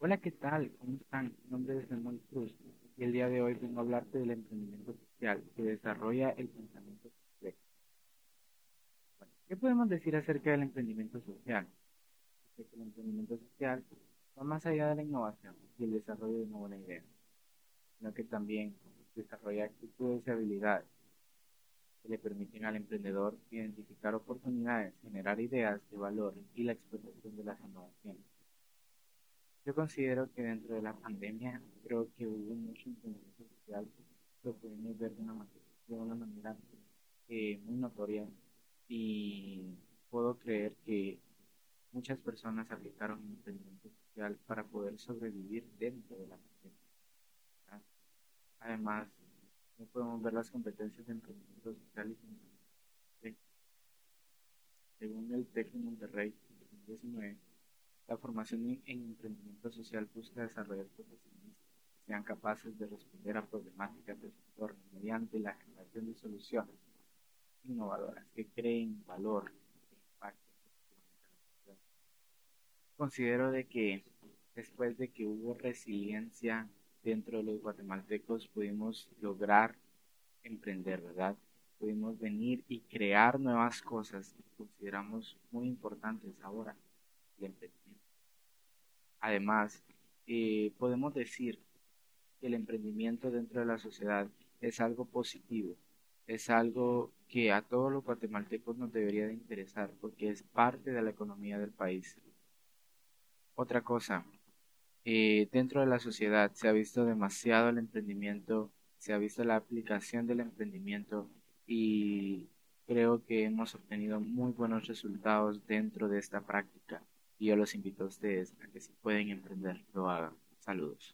Hola, ¿qué tal? ¿Cómo están? Mi nombre es Samuel Cruz y el día de hoy vengo a hablarte del emprendimiento social que desarrolla el pensamiento complejo. Bueno, ¿qué podemos decir acerca del emprendimiento social? el emprendimiento social va más allá de la innovación y el desarrollo de una buena idea, sino que también desarrolla actitudes y habilidades que le permiten al emprendedor identificar oportunidades, generar ideas de valor y la explotación de las innovaciones. Yo considero que dentro de la pandemia creo que hubo mucho emprendimiento social, lo pudimos ver de una, manera eh, muy notoria y puedo creer que muchas personas aplicaron el emprendimiento social para poder sobrevivir dentro de la pandemia. Además, no podemos ver las competencias de emprendimiento social y según el TEC de Monterrey 2019 la formación en emprendimiento social busca desarrollar profesionales que sean capaces de responder a problemáticas del sector mediante la generación de soluciones innovadoras que creen valor e impacto. Considero de que después de que hubo resiliencia dentro de los guatemaltecos pudimos lograr emprender, ¿verdad? Pudimos venir y crear nuevas cosas que consideramos muy importantes ahora. Además, eh, podemos decir que el emprendimiento dentro de la sociedad es algo positivo, es algo que a todos los guatemaltecos nos debería de interesar porque es parte de la economía del país. Otra cosa, eh, dentro de la sociedad se ha visto demasiado el emprendimiento, se ha visto la aplicación del emprendimiento y creo que hemos obtenido muy buenos resultados dentro de esta práctica y yo los invito a ustedes a que si pueden emprender, lo hagan. Saludos.